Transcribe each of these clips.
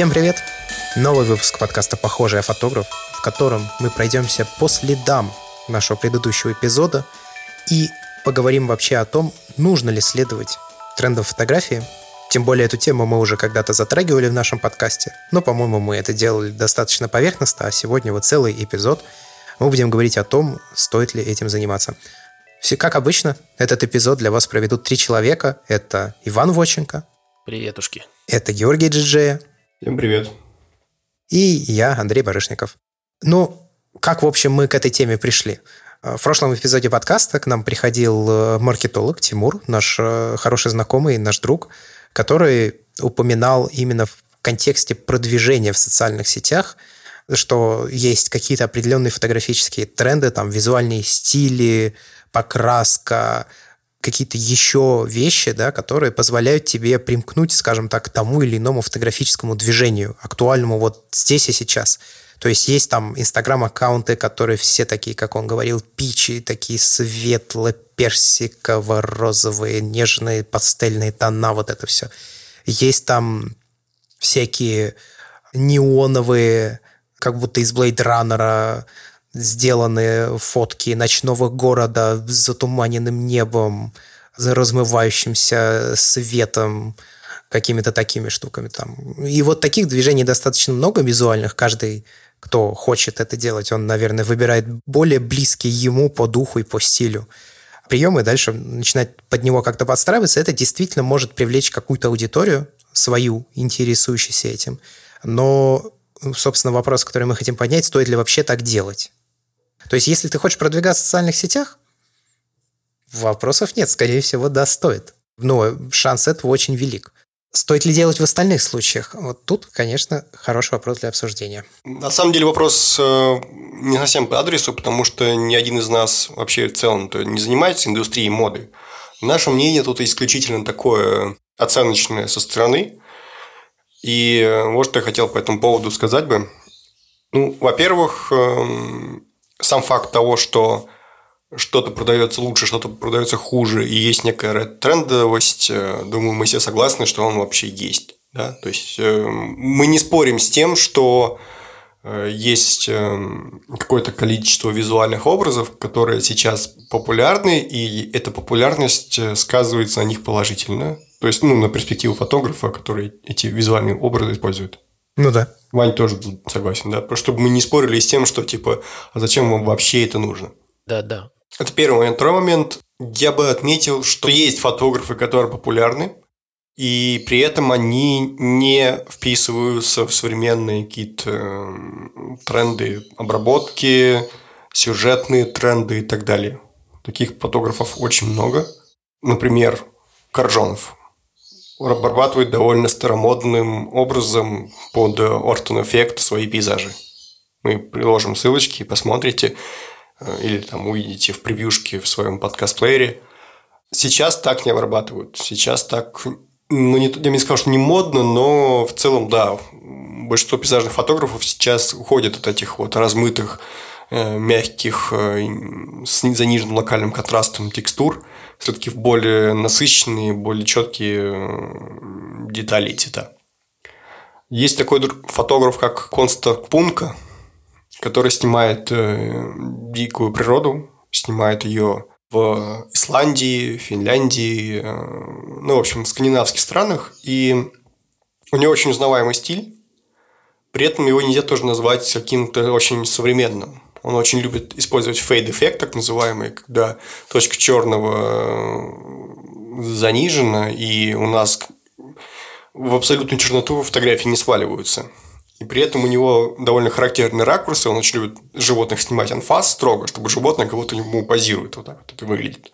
Всем привет! Новый выпуск подкаста «Похожий фотограф», в котором мы пройдемся по следам нашего предыдущего эпизода и поговорим вообще о том, нужно ли следовать трендам фотографии. Тем более эту тему мы уже когда-то затрагивали в нашем подкасте, но, по-моему, мы это делали достаточно поверхностно, а сегодня вот целый эпизод мы будем говорить о том, стоит ли этим заниматься. Все как обычно, этот эпизод для вас проведут три человека. Это Иван Воченко. Приветушки. Это Георгий Джиджея. Всем привет. И я, Андрей Барышников. Ну, как, в общем, мы к этой теме пришли? В прошлом эпизоде подкаста к нам приходил э, маркетолог Тимур, наш э, хороший знакомый, наш друг, который упоминал именно в контексте продвижения в социальных сетях, что есть какие-то определенные фотографические тренды, там визуальные стили, покраска, какие-то еще вещи, да, которые позволяют тебе примкнуть, скажем так, к тому или иному фотографическому движению, актуальному вот здесь и сейчас. То есть есть там инстаграм-аккаунты, которые все такие, как он говорил, пичи, такие светло-персиково-розовые, нежные пастельные тона, вот это все. Есть там всякие неоновые, как будто из Blade Runner сделаны фотки ночного города с затуманенным небом, размывающимся светом, какими-то такими штуками там. И вот таких движений достаточно много визуальных. Каждый, кто хочет это делать, он, наверное, выбирает более близкий ему по духу и по стилю приемы, дальше начинать под него как-то подстраиваться, это действительно может привлечь какую-то аудиторию, свою, интересующуюся этим. Но, собственно, вопрос, который мы хотим поднять, стоит ли вообще так делать? То есть, если ты хочешь продвигаться в социальных сетях, вопросов нет. Скорее всего, да, стоит. Но шанс этого очень велик. Стоит ли делать в остальных случаях? Вот тут, конечно, хороший вопрос для обсуждения. На самом деле вопрос э, не совсем по адресу, потому что ни один из нас вообще в целом не занимается индустрией моды. Наше мнение тут исключительно такое оценочное со стороны. И вот что я хотел по этому поводу сказать бы. Ну, во-первых, эм, сам факт того, что что-то продается лучше, что-то продается хуже, и есть некая трендовость, э, думаю, мы все согласны, что он вообще есть. Да? То есть э, мы не спорим с тем, что э, есть какое-то количество визуальных образов, которые сейчас популярны, и эта популярность сказывается на них положительно. То есть, ну, на перспективу фотографа, который эти визуальные образы использует. Ну да. Вань тоже согласен, да? Просто чтобы мы не спорили с тем, что типа, а зачем вам вообще это нужно? Да, да. Это первый момент. Второй момент. Я бы отметил, что есть фотографы, которые популярны, и при этом они не вписываются в современные какие-то эм, тренды обработки, сюжетные тренды и так далее. Таких фотографов очень много. Например, Коржонов обрабатывает довольно старомодным образом под Ортон эффект свои пейзажи. Мы приложим ссылочки, посмотрите, э, или там увидите в превьюшке в своем подкаст-плеере. Сейчас так не обрабатывают. Сейчас так, ну, не, я бы не сказал, что не модно, но в целом, да, большинство пейзажных фотографов сейчас уходят от этих вот размытых, э, мягких, э, с заниженным локальным контрастом текстур – все-таки в более насыщенные, более четкие э, детали цвета. Есть такой фотограф, как Конста Пункка, который снимает э, дикую природу, снимает ее в Исландии, Финляндии, э, ну, в общем, в скандинавских странах. И у него очень узнаваемый стиль. При этом его нельзя тоже назвать каким-то очень современным. Он очень любит использовать fade-эффект, так называемый, когда точка черного э, занижена, и у нас в абсолютную черноту фотографии не сваливаются. И при этом у него довольно характерные ракурсы. Он очень любит животных снимать анфас строго, чтобы животное будто ему позирует. Вот так вот это выглядит.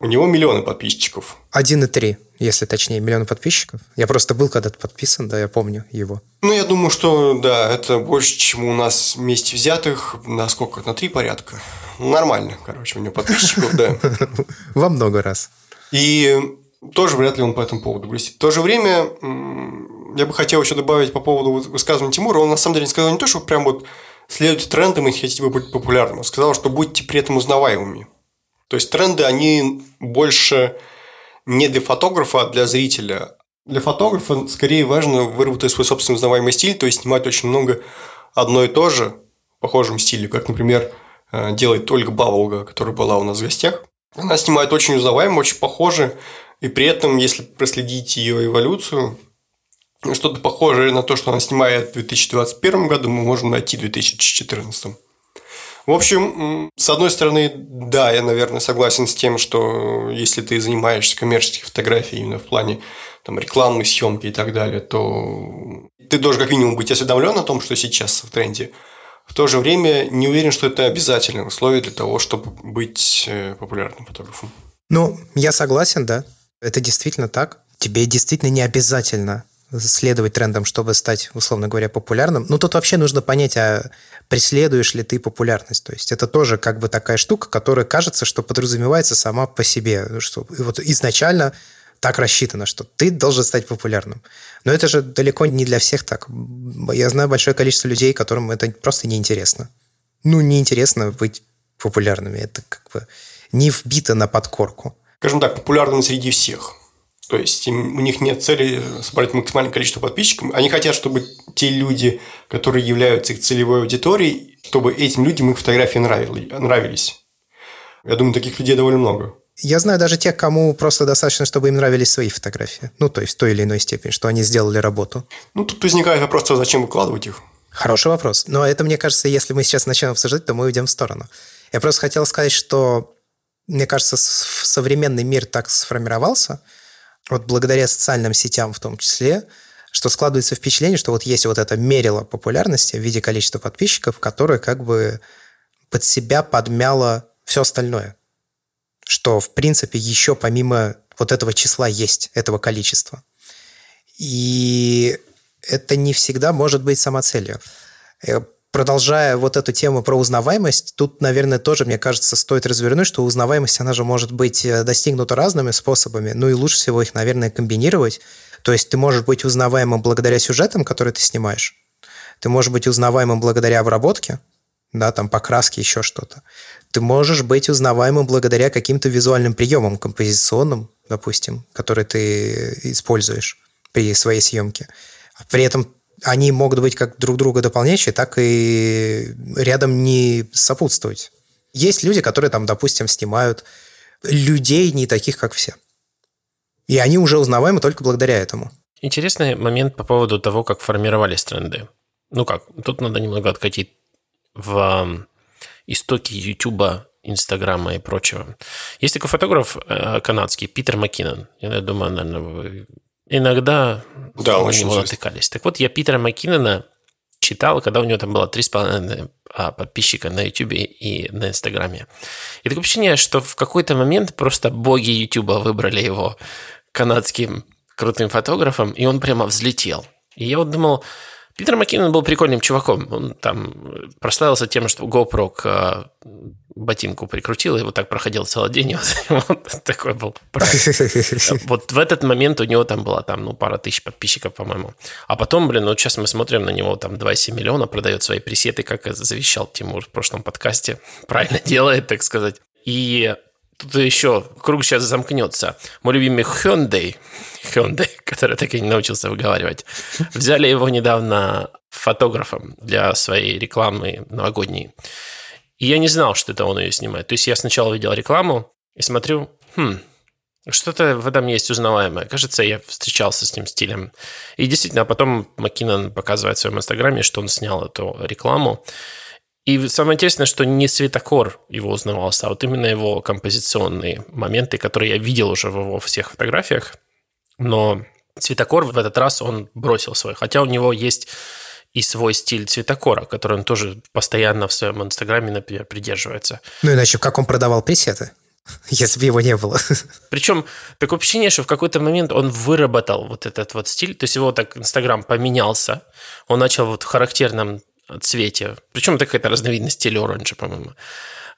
У него миллионы подписчиков. 1,3, если точнее, миллионы подписчиков. Я просто был когда-то подписан, да, я помню его. Ну, я думаю, что, да, это больше, чем у нас вместе взятых. На сколько? На три порядка. Нормально, короче, у него подписчиков, да. Во много раз. И тоже вряд ли он по этому поводу грустит. В то же время я бы хотел еще добавить по поводу высказывания Тимура. Он на самом деле сказал не то, что прям вот следуйте трендам и хотите быть популярным. Он сказал, что будьте при этом узнаваемыми. То есть тренды, они больше не для фотографа, а для зрителя. Для фотографа скорее важно выработать свой собственный узнаваемый стиль, то есть снимать очень много одно и то же в похожем стиле, как, например, э, делает Ольга Баволга, которая была у нас в гостях. Она снимает очень узнаваемо, очень похоже, и при этом, если проследить ее эволюцию, что-то похожее на то, что она снимает в 2021 году, мы можем найти в 2014. В общем, с одной стороны, да, я, наверное, согласен с тем, что если ты занимаешься коммерческой фотографией именно в плане там, рекламной съемки и так далее, то ты должен как минимум быть осведомлен о том, что сейчас в тренде. В то же время не уверен, что это обязательное условие для того, чтобы быть э, популярным фотографом. Ну, я согласен, да. Это действительно так. Тебе действительно не обязательно следовать трендам, чтобы стать, условно говоря, популярным. Ну, тут вообще нужно понять, а преследуешь ли ты популярность. То есть это тоже как бы такая штука, которая кажется, что подразумевается сама по себе. Что вот изначально так рассчитано, что ты должен стать популярным. Но это же далеко не для всех так. Я знаю большое количество людей, которым это просто неинтересно. Ну, неинтересно быть популярными. Это как бы не вбито на подкорку. Скажем так, популярным среди всех. То есть им, у них нет цели собрать максимальное количество подписчиков. Они хотят, чтобы те люди, которые являются их целевой аудиторией, чтобы этим людям их фотографии нравились. Я думаю, таких людей довольно много. Я знаю даже тех, кому просто достаточно, чтобы им нравились свои фотографии. Ну, то есть в той или иной степени, что они сделали работу. Ну, тут возникает вопрос, зачем выкладывать их? Хороший вопрос. Но это, мне кажется, если мы сейчас начнем обсуждать, то мы уйдем в сторону. Я просто хотел сказать, что, мне кажется, современный мир так сформировался – вот благодаря социальным сетям в том числе, что складывается впечатление, что вот есть вот это мерило популярности в виде количества подписчиков, которое как бы под себя подмяло все остальное. Что, в принципе, еще помимо вот этого числа есть, этого количества. И это не всегда может быть самоцелью. Э, продолжая вот эту тему про узнаваемость, тут, наверное, тоже, мне кажется, стоит развернуть, что узнаваемость, она же может быть э, достигнута разными способами, ну и лучше всего их, наверное, комбинировать. То есть ты можешь быть узнаваемым благодаря сюжетам, которые ты снимаешь, ты можешь быть узнаваемым благодаря обработке, да, там покраске, еще что-то. Ты можешь быть узнаваемым благодаря каким-то визуальным приемам, композиционным, допустим, которые ты используешь при своей съемке. При этом они могут быть как друг друга дополняющие, так и рядом не сопутствовать. Есть люди, которые там, допустим, снимают людей не таких, как все. И они уже узнаваемы только благодаря этому. Интересный момент по поводу того, как формировались тренды. Ну как, тут надо немного откатить в истоки Ютуба, Инстаграма и прочего. Есть такой фотограф э, канадский Питер Маккинон. Я думаю, наверное, вы иногда да, на него натыкались. Так вот, я Питера Маккинона читал, когда у него там было 3,5 а, подписчика на YouTube и на Инстаграме. И такое ощущение, что в какой-то момент просто боги YouTube выбрали его канадским крутым фотографом, и он прямо взлетел. И я вот думал, Питер Маккинон был прикольным чуваком. Он там прославился тем, что GoPro к а, ботинку прикрутил, и вот так проходил целый день. Вот, вот такой был Вот в этот момент у него там была там, ну, пара тысяч подписчиков, по-моему. А потом, блин, ну, сейчас мы смотрим на него, там 2,7 миллиона, продает свои пресеты, как завещал Тимур в прошлом подкасте. Правильно делает, так сказать. И тут еще круг сейчас замкнется. Мой любимый Hyundai, Hyundai, который так и не научился выговаривать, взяли его недавно фотографом для своей рекламы новогодней. И я не знал, что это он ее снимает. То есть я сначала видел рекламу и смотрю, хм, что-то в этом есть узнаваемое. Кажется, я встречался с ним стилем. И действительно, а потом Маккинон показывает в своем инстаграме, что он снял эту рекламу. И самое интересное, что не светокор его узнавался, а вот именно его композиционные моменты, которые я видел уже в его всех фотографиях. Но цветокор в этот раз он бросил свой. Хотя у него есть и свой стиль цветокора, который он тоже постоянно в своем инстаграме, например, придерживается. Ну, иначе как он продавал пресеты? если бы его не было. Причем такое ощущение, что в какой-то момент он выработал вот этот вот стиль, то есть его так Инстаграм поменялся, он начал вот в характерном цвете. Причем это какая-то разновидность стиля оранжа, по-моему.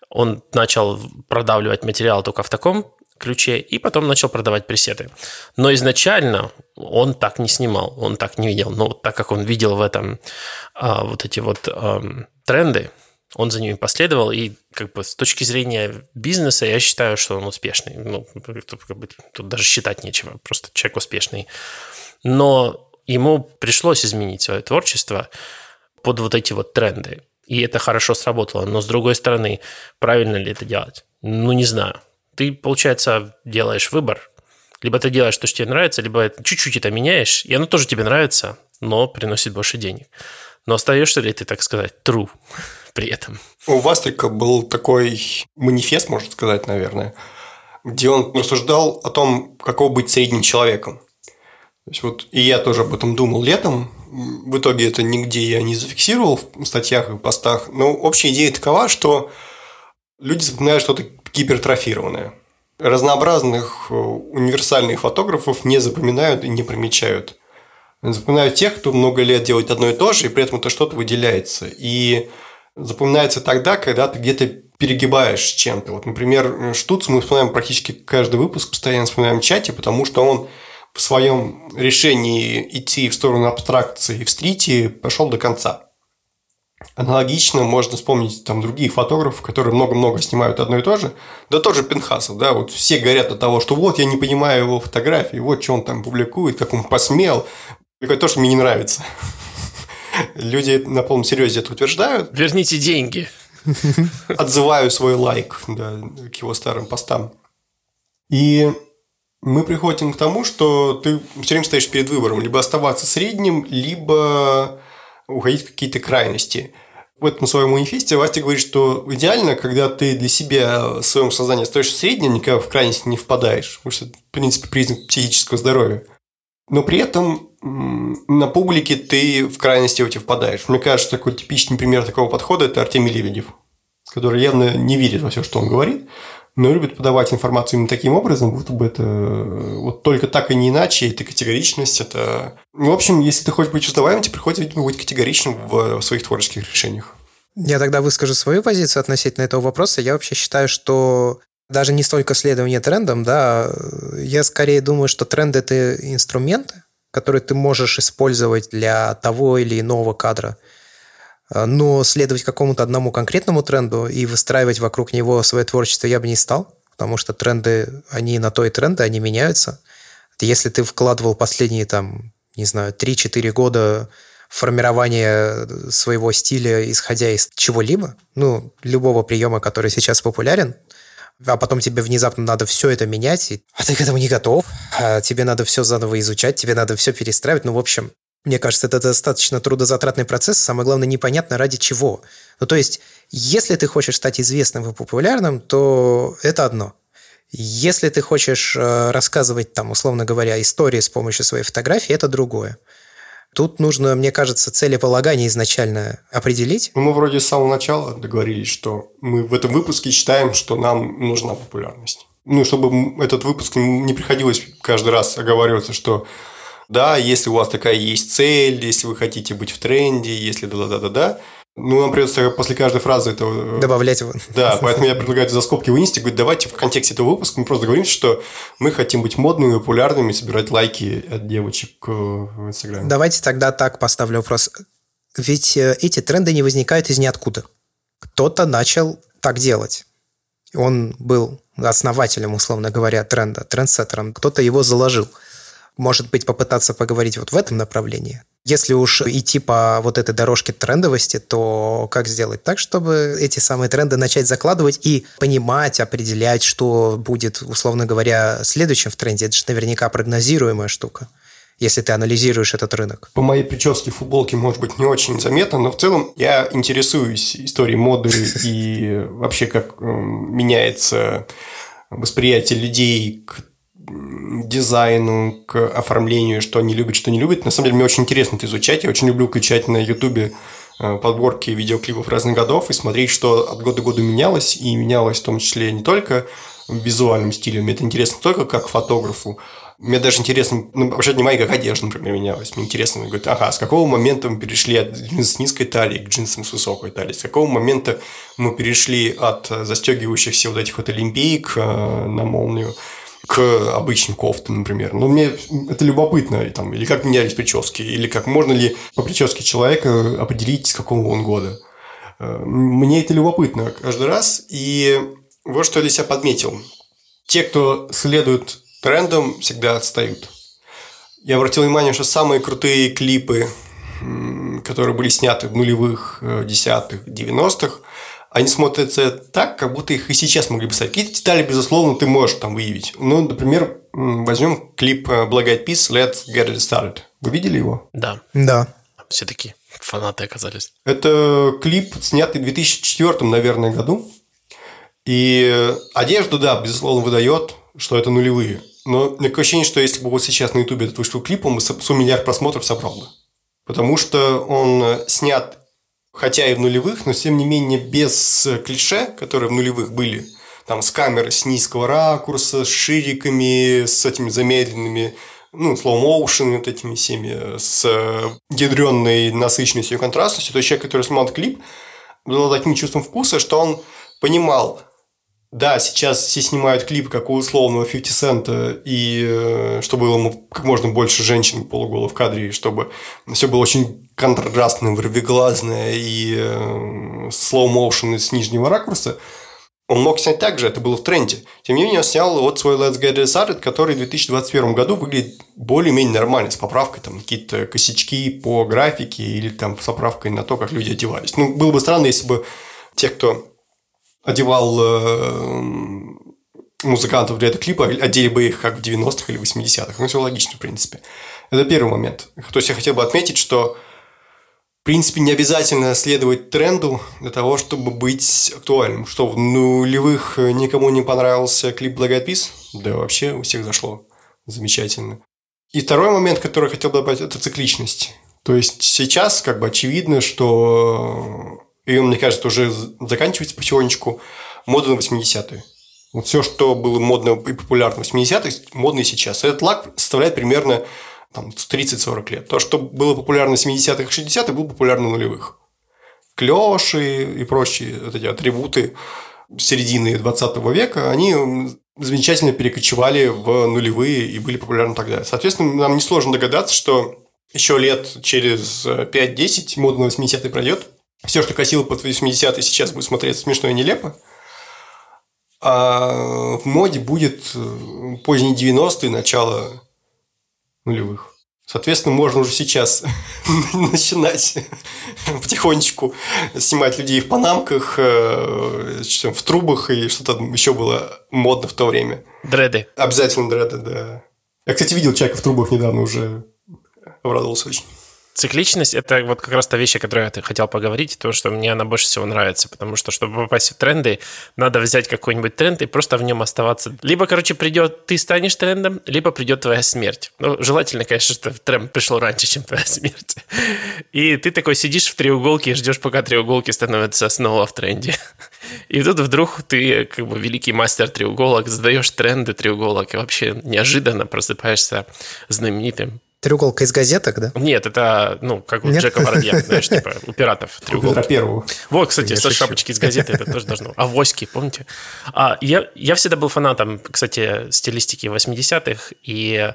Он начал продавливать материал только в таком ключе, и потом начал продавать пресеты. Но изначально он так не снимал, он так не видел. Но так как он видел в этом а, вот эти вот а, тренды, Он за ними последовал, и как бы с точки зрения бизнеса я считаю, что он успешный. Ну, как бы, тут даже считать нечего, просто человек успешный. Но ему пришлось изменить свое творчество под вот эти вот тренды. И это хорошо сработало. Но с другой стороны, правильно ли это делать? Ну, не знаю. Ты, получается, делаешь выбор. Либо ты делаешь то, что тебе нравится, либо чуть-чуть это меняешь, и оно тоже тебе нравится, но приносит больше денег. Но остаешься ли ты, так сказать, true при этом? У вас только был такой манифест, можно сказать, наверное, где он рассуждал о том, какого быть средним человеком. То есть вот и я тоже об этом думал летом. В итоге это нигде я не зафиксировал в статьях и постах. Но общая идея такова, что люди запоминают что-то гипертрофированное. Разнообразных э, универсальных фотографов не запоминают и не примечают. Запоминают тех, кто много лет делает одно и то же, и при этом это что-то выделяется. И запоминается тогда, когда ты где-то перегибаешь чем-то. Вот, например, Штуц мы вспоминаем практически каждый выпуск, постоянно вспоминаем в чате, потому что он в своем решении идти в сторону абстракции в стрите пошел до конца. Аналогично можно вспомнить там других фотографов, которые много-много снимают одно и то же. Да тоже Пенхасов, да, вот все горят от того, что вот я не понимаю его фотографии, вот что он там публикует, как он посмел. Это то, что мне не нравится. Люди на полном серьезе это утверждают. Верните деньги. Отзываю свой лайк да, к его старым постам. И мы приходим к тому, что ты все время стоишь перед выбором. Либо оставаться средним, либо уходить в какие-то крайности. В этом своем манифесте Васти говорит, что идеально, когда ты для себя в своем сознании остаешься средним, никогда в крайности не впадаешь. Потому что это, в принципе, признак психического здоровья. Но при этом на публике ты в крайности эти впадаешь. Мне кажется, такой типичный пример такого подхода – это Артемий Лебедев, который явно не верит во все, что он говорит, но любит подавать информацию именно таким образом, будто бы это вот только так и не иначе, это категоричность, это... В общем, если ты хочешь быть узнаваемым, тебе приходится, видимо, быть категоричным в своих творческих решениях. Я тогда выскажу свою позицию относительно этого вопроса. Я вообще считаю, что даже не столько следование трендам, да, я скорее думаю, что тренд – это инструменты, которые ты можешь использовать для того или иного кадра. Но следовать какому-то одному конкретному тренду и выстраивать вокруг него свое творчество я бы не стал, потому что тренды, они на то и тренды, они меняются. Если ты вкладывал последние, там, не знаю, 3-4 года формирование своего стиля, исходя из чего-либо, ну, любого приема, который сейчас популярен, а потом тебе внезапно надо все это менять, а ты к этому не готов, а тебе надо все заново изучать, тебе надо все перестраивать. Ну, в общем, мне кажется, это достаточно трудозатратный процесс, самое главное, непонятно ради чего. Ну, то есть, если ты хочешь стать известным и популярным, то это одно. Если ты хочешь э, рассказывать, там, условно говоря, истории с помощью своей фотографии, это другое. Тут нужно, мне кажется, целеполагание изначально определить. Ну, мы вроде с самого начала договорились, что мы в этом выпуске считаем, что нам нужна популярность. Ну, чтобы этот выпуск не приходилось каждый раз оговариваться, что да, если у вас такая есть цель, если вы хотите быть в тренде, если да-да-да-да-да, ну, нам придется после каждой фразы этого... Э, Добавлять его. Да, поэтому я предлагаю это за скобки вынести. Говорит, давайте в контексте этого выпуска мы просто говорим, что мы хотим быть модными, популярными, собирать лайки от девочек э, в Инстаграме. Давайте тогда так поставлю вопрос. Ведь э, эти тренды не возникают из ниоткуда. Кто-то начал так делать. Он был основателем, условно говоря, тренда, трендсеттером. Кто-то его заложил. Может быть, попытаться поговорить вот в этом направлении. Если уж идти по вот этой дорожке трендовости, то как сделать так, чтобы эти самые тренды начать закладывать и понимать, определять, что будет, условно говоря, следующим в тренде? Это же наверняка прогнозируемая штука если ты анализируешь этот рынок? По моей прическе футболки, может быть, не очень заметно, но в целом я интересуюсь историей моды и вообще как эм, меняется восприятие людей к дизайну, к оформлению, что они любят, что не любят. На самом деле, мне очень интересно это изучать. Я очень люблю включать на Ютубе э, подборки видеоклипов разных годов и смотреть, что от года к году менялось. И менялось в том числе не только визуальным стилем. Мне это интересно только как фотографу. Мне даже интересно ну, обращать внимание, как одежда, например, менялась. Мне интересно, говорит, ага, с какого момента мы перешли от джинсов с низкой талии к джинсам с высокой талией? С какого момента мы перешли от застегивающихся вот этих вот олимпиек э, на молнию к обычным кофтам, например. Но мне это любопытно, там, или как менялись прически, или как можно ли по прическе человека определить, с какого он года. Э, мне это любопытно каждый раз. И вот что я для себя подметил. Те, кто следует трендам, всегда отстают. Я обратил внимание, что самые крутые клипы, которые были сняты в нулевых, э, десятых, девяностых, они смотрятся так, как будто их и сейчас могли бы ставить. Какие-то детали, безусловно, ты можешь там выявить. Ну, например, возьмем клип э, Black Eyed Peas «Let's Get It Started». Вы видели его? Да. Да. Все таки фанаты оказались. Это клип, снятый в 2004, наверное, году. И одежду, да, безусловно, выдает, что это нулевые. Но такое ощущение, что если бы вот сейчас на Ютубе этот вышел клип, он бы сумму миллиард просмотров собрал бы. Потому что он снят, хотя и в нулевых, но тем не менее без клише, которые в нулевых были. Там с камеры с низкого ракурса, с шириками, с этими замедленными ну, motion, вот этими всеми, с ядренной насыщенностью и контрастностью. То есть человек, который снимал клип, был таким чувством вкуса, что он понимал, да, сейчас все снимают клип, как у условного 50 цента, и э, чтобы было как можно больше женщин полуголо в кадре, чтобы все было очень контрастное, вырвиглазное и э, slow motion с нижнего ракурса. Он мог снять так же, это было в тренде. Тем не менее, он снял вот свой Let's Get It Started, который в 2021 году выглядит более-менее нормально, с поправкой там какие-то косячки по графике или там с поправкой на то, как люди одевались. Ну, было бы странно, если бы те, кто одевал э, музыкантов для этого клипа, одели бы их как в 90-х или 80-х. Ну, все логично, в принципе. Это первый момент. То есть, я хотел бы отметить, что в принципе, не обязательно следовать тренду для того, чтобы быть актуальным. Что, в нулевых никому не понравился клип Peas? Да вообще у всех зашло. Замечательно. И второй момент, который я хотел добавить, это цикличность. То есть, сейчас как бы очевидно, что и он, мне кажется, уже заканчивается потихонечку, мода на 80-е. Вот все, что было модно и популярно в 80-х, модно и сейчас. Этот лак составляет примерно там, 30-40 лет. То, что было популярно в 70-х и 60-х, было популярно нулевых. Клёши и прочие вот эти атрибуты середины 20 века, они замечательно перекочевали в нулевые и были популярны тогда. Соответственно, нам несложно догадаться, что еще лет через 5-10 мода на 80-е пройдет, все, что косило под 80-е, сейчас будет смотреться смешно и нелепо. А в моде будет э, поздние 90-е, начало нулевых. Соответственно, можно уже сейчас начинать потихонечку снимать людей в панамках, э, в трубах и что-то еще было модно в то время. Дреды. Обязательно дреды, да. Я, кстати, видел человека в трубах недавно уже. Обрадовался очень. Цикличность – это вот как раз та вещь, о которой я хотел поговорить, то, что мне она больше всего нравится, потому что, чтобы попасть в тренды, надо взять какой-нибудь тренд и просто в нем оставаться. Либо, короче, придет, ты станешь трендом, либо придет твоя смерть. Ну, желательно, конечно, что тренд пришел раньше, чем твоя смерть. И ты такой сидишь в треуголке и ждешь, пока треуголки становятся снова в тренде. И тут вдруг ты, как бы, великий мастер треуголок, задаешь тренды треуголок, и вообще неожиданно просыпаешься знаменитым Треуголка из газеток, да? Нет, это, ну, как у Нет? Джека Воробья, знаешь, типа у пиратов треуголки. Петра Первого. Вот, кстати, со шапочки из газеты это тоже должно. А воськи, помните? А, я, я всегда был фанатом, кстати, стилистики 80-х и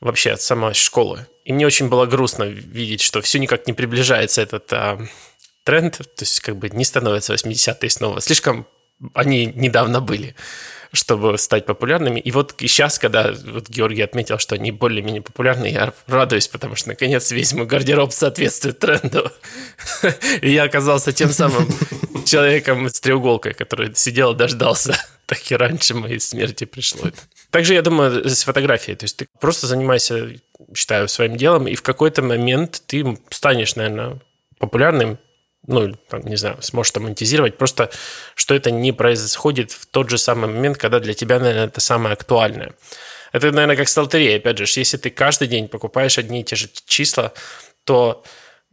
вообще от самой школы. И мне очень было грустно видеть, что все никак не приближается этот а, тренд, то есть как бы не становится 80-е снова. Слишком они недавно были чтобы стать популярными. И вот сейчас, когда вот Георгий отметил, что они более-менее популярны, я радуюсь, потому что наконец весь мой гардероб соответствует тренду. И я оказался тем самым человеком с треуголкой, который сидел и дождался. Так и раньше моей смерти пришло. Также, я думаю, с фотографией. То есть ты просто занимайся, считаю, своим делом, и в какой-то момент ты станешь, наверное, популярным, ну, там, не знаю, сможешь там монетизировать, просто что это не происходит в тот же самый момент, когда для тебя, наверное, это самое актуальное. Это, наверное, как с лотереей, опять же, если ты каждый день покупаешь одни и те же числа, то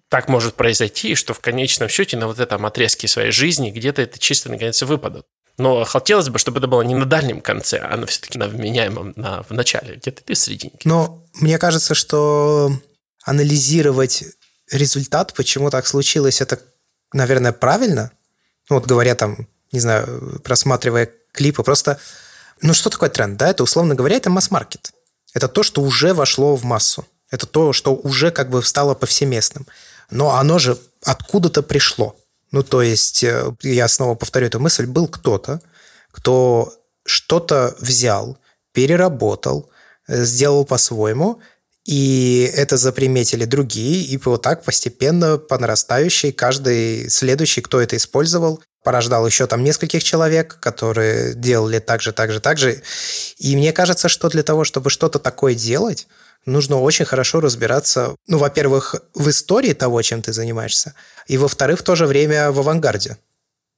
так может произойти, что в конечном счете на вот этом отрезке своей жизни где-то это чисто наконец выпадут. Но хотелось бы, чтобы это было не на дальнем конце, а на все-таки на вменяемом, на, в начале, где-то ты в серединке. Но мне кажется, что анализировать результат, почему так случилось, это наверное, правильно. Ну, вот говоря там, не знаю, просматривая клипы, просто... Ну, что такое тренд, да? Это, условно говоря, это масс-маркет. Это то, что уже вошло в массу. Это то, что уже как бы стало повсеместным. Но оно же откуда-то пришло. Ну, то есть, э, я снова повторю эту мысль, был кто-то, кто что-то взял, переработал, э, сделал по-своему, и это заприметили другие, и вот так постепенно по нарастающей каждый следующий, кто это использовал, порождал еще там нескольких человек, которые делали так же, так же, так же. И мне кажется, что для того, чтобы что-то такое делать, нужно очень хорошо разбираться, ну, во-первых, в истории того, чем ты занимаешься, и, во-вторых, в то же время в авангарде.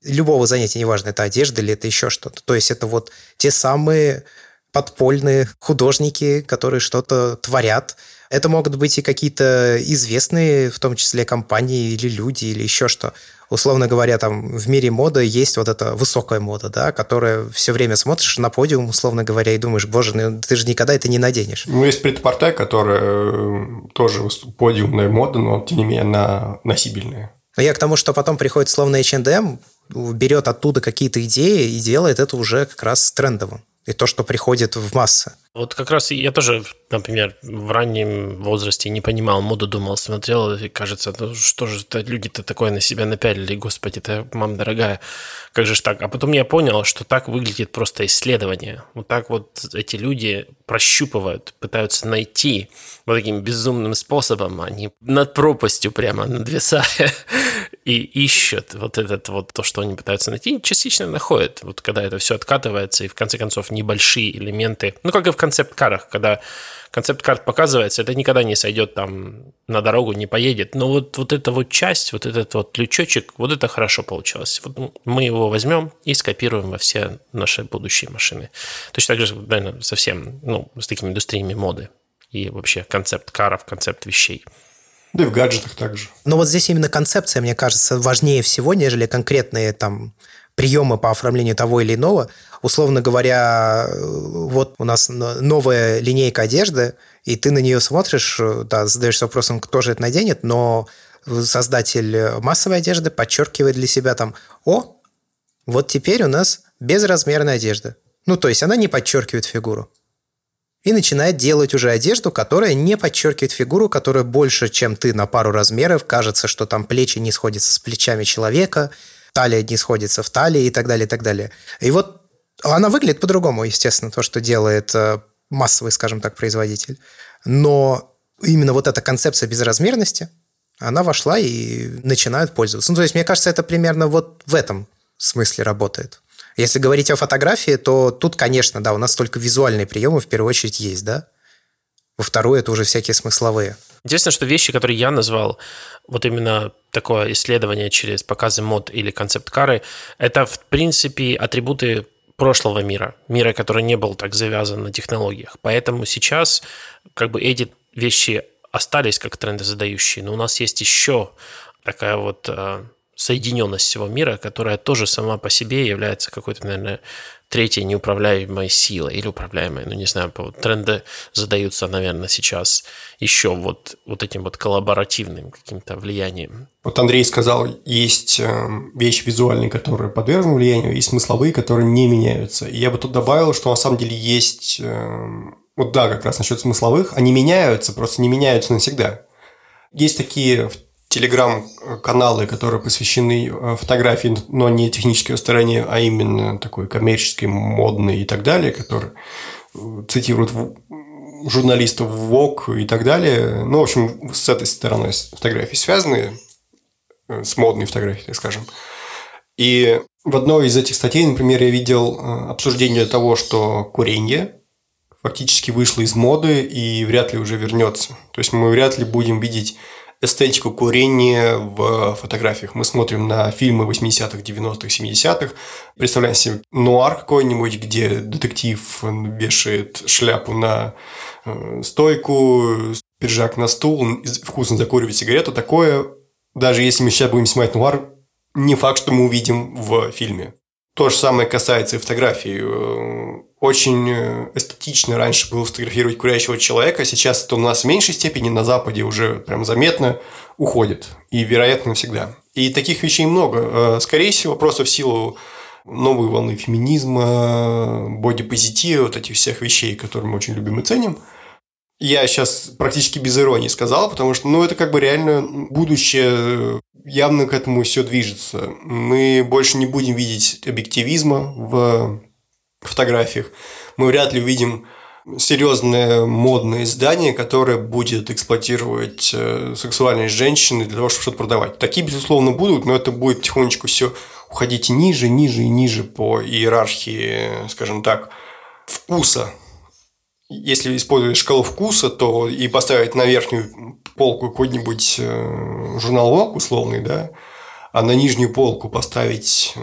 Любого занятия, неважно, это одежда или это еще что-то. То есть это вот те самые подпольные художники, которые что-то творят. Это могут быть и какие-то известные, в том числе компании или люди, или еще что. Условно говоря, там в мире моды есть вот эта высокая мода, да, которая все время смотришь на подиум, условно говоря, и думаешь, боже, ну ты же никогда это не наденешь. Ну, есть предпорте, которая э, тоже подиумная мода, но тем не менее она носибельная. Я к тому, что потом приходит словно H&M, берет оттуда какие-то идеи и делает это уже как раз трендовым и то, что приходит в массы. Вот как раз я тоже, например, в раннем возрасте не понимал моду, думал, смотрел, и кажется, ну что же это люди-то такое на себя напялили, господи, это мама дорогая, как же ж так? А потом я понял, что так выглядит просто исследование. Вот так вот эти люди прощупывают, пытаются найти вот таким безумным способом, они над пропастью прямо надвисая и ищут вот этот вот то, что они пытаются найти, и частично находят. Вот когда это все откатывается, и в конце концов небольшие элементы, ну как и в концепт-карах, когда концепт-карт показывается, это никогда не сойдет там на дорогу, не поедет. Но вот, вот эта вот часть, вот этот вот лючочек, вот это хорошо получилось. Вот мы его возьмем и скопируем во все наши будущие машины. Точно так же, наверное, совсем, ну, с такими индустриями моды и вообще концепт каров, концепт вещей. Да и в гаджетах также. Но вот здесь именно концепция, мне кажется, важнее всего, нежели конкретные там приемы по оформлению того или иного. Условно говоря, вот у нас новая линейка одежды, и ты на нее смотришь, да, задаешься вопросом, кто же это наденет, но создатель массовой одежды подчеркивает для себя там, о, вот теперь у нас безразмерная одежда. Ну, то есть она не подчеркивает фигуру. И начинает делать уже одежду, которая не подчеркивает фигуру, которая больше, чем ты на пару размеров. Кажется, что там плечи не сходятся с плечами человека, талия не сходится в талии и так далее, и так далее. И вот она выглядит по-другому, естественно, то, что делает э, массовый, скажем так, производитель. Но именно вот эта концепция безразмерности, она вошла и начинают пользоваться. Ну, то есть, мне кажется, это примерно вот в этом смысле работает. Если говорить о фотографии, то тут, конечно, да, у нас только визуальные приемы в первую очередь есть, да. Во вторую это уже всякие смысловые. Интересно, что вещи, которые я назвал, вот именно такое исследование через показы мод или концепт-кары, это, в принципе, атрибуты прошлого мира, мира, который не был так завязан на технологиях. Поэтому сейчас как бы эти вещи остались как тренды задающие, но у нас есть еще такая вот э, соединенность всего мира, которая тоже сама по себе является какой-то, наверное, третьей неуправляемой силой или управляемой, ну не знаю, тренды задаются, наверное, сейчас еще вот, вот этим вот коллаборативным каким-то влиянием. Вот Андрей сказал, есть э, вещи визуальные, которые подвержены влиянию, и смысловые, которые не меняются. И я бы тут добавил, что на самом деле есть, э, вот да, как раз насчет смысловых, они меняются, просто не меняются навсегда. Есть такие телеграм-каналы, которые посвящены э, фотографии, но не технической стороне, а именно такой коммерческой, модной и так далее, которые э, цитируют журналистов ВОК и так далее. Ну, в общем, с этой стороной фотографии связаны, э, с модной фотографией, так скажем. И в одной из этих статей, например, я видел обсуждение того, что курение фактически вышло из моды и вряд ли уже вернется. То есть мы вряд ли будем видеть эстетику курения в фотографиях. Мы смотрим на фильмы 80-х, 90-х, 70-х, представляем себе нуар какой-нибудь, где детектив вешает шляпу на э, стойку, пиджак на стул, вкусно закуривает сигарету. Такое, даже если мы сейчас будем снимать нуар, не факт, что мы увидим в фильме. То же самое касается и фотографий. Очень э, эстетично раньше было фотографировать курящего человека, сейчас это у нас в меньшей степени на Западе уже прям заметно уходит. И, вероятно, всегда. И таких вещей много. Э, скорее всего, просто в силу новой волны феминизма, бодипозитива, вот этих всех вещей, которые мы очень любим и ценим. Я сейчас практически без иронии сказал, потому что, ну, это как бы реально будущее явно к этому все движется. Мы больше не будем видеть объективизма в фотографиях. Мы вряд ли увидим серьезное модное издание, которое будет эксплуатировать э, сексуальность женщины для того, чтобы что-то продавать. Такие, безусловно, будут, но это будет потихонечку все уходить ниже, ниже и ниже по иерархии, скажем так, вкуса если использовать шкалу вкуса, то и поставить на верхнюю полку какой-нибудь э, журнал Vogue условный, да, а на нижнюю полку поставить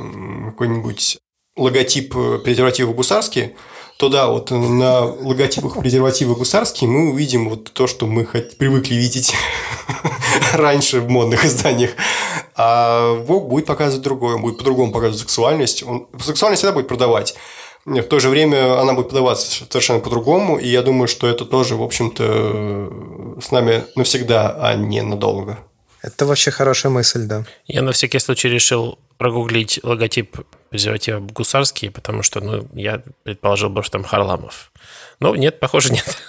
какой-нибудь логотип э, презерватива гусарский, то да, вот на логотипах презерватива гусарский мы увидим вот то, что мы привыкли видеть раньше в модных изданиях. А Vogue будет показывать другое, он будет по-другому показывать сексуальность. Он сексуальность всегда будет продавать. В то же время она будет подаваться совершенно по-другому, и я думаю, что это тоже, в общем-то, с нами навсегда, а не надолго. Это вообще хорошая мысль, да. Я на всякий случай решил прогуглить логотип презерватива гусарский, потому что, ну, я предположил бы, что там Харламов. Но нет, похоже, нет.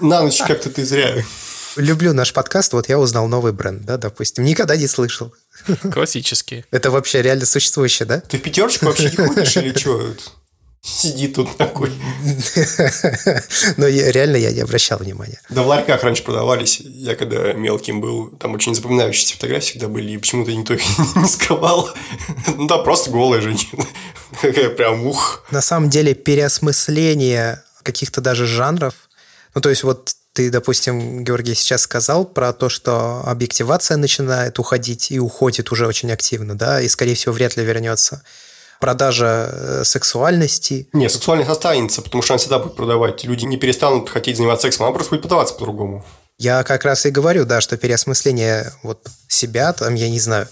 На ночь как-то ты зря. Люблю наш подкаст, вот я узнал новый бренд, да, допустим. Никогда не слышал. Классический. Это вообще реально существующее, да? Ты в пятерочку вообще не ходишь или что? Сиди тут такой. Но я, реально я не обращал внимания. Да в ларьках раньше продавались. Я когда мелким был, там очень запоминающиеся фотографии всегда были, и почему-то никто их не скрывал. Ну да, просто голая женщина. Такая прям ух. На самом деле переосмысление каких-то даже жанров, ну то есть вот ты, допустим, Георгий сейчас сказал про то, что объективация начинает уходить и уходит уже очень активно, да, и, скорее всего, вряд ли вернется. Продажа э, сексуальности. Не, сексуальность останется, потому что она всегда будет продавать. Люди не перестанут хотеть заниматься сексом, она просто будет продаваться по-другому. Я как раз и говорю, да, что переосмысление вот себя, там, я не знаю,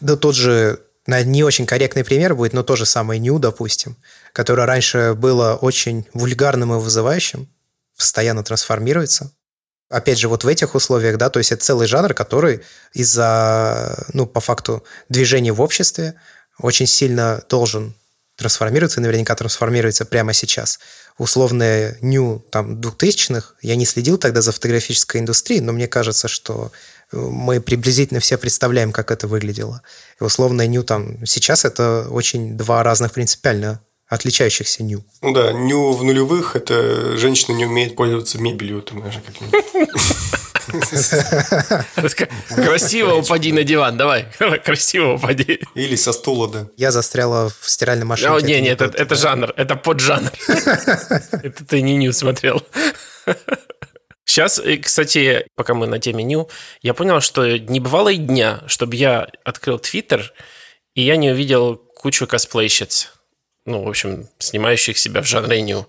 да тот же не очень корректный пример будет, но то же самое Ню, допустим, которое раньше было очень вульгарным и вызывающим, постоянно трансформируется. Опять же, вот в этих условиях, да, то есть это целый жанр, который из-за, ну, по факту, движения в обществе очень сильно должен трансформироваться, и наверняка трансформируется прямо сейчас. Условное ню там, 2000-х, я не следил тогда за фотографической индустрией, но мне кажется, что э, мы приблизительно все представляем, как это выглядело. И условное ню там сейчас это очень два разных принципиально отличающихся ню. Ну да, ню в нулевых – это женщина не умеет пользоваться мебелью. Там, знаешь, Красиво упади на диван, давай. Красиво упади. Или со стула, да. Я застряла в стиральной машине. Не, нет, это, это жанр, это поджанр. Это ты не ню смотрел. Сейчас, кстати, пока мы на теме ню, я понял, что не бывало и дня, чтобы я открыл Твиттер, и я не увидел кучу косплейщиц ну, в общем, снимающих себя в жанре ню.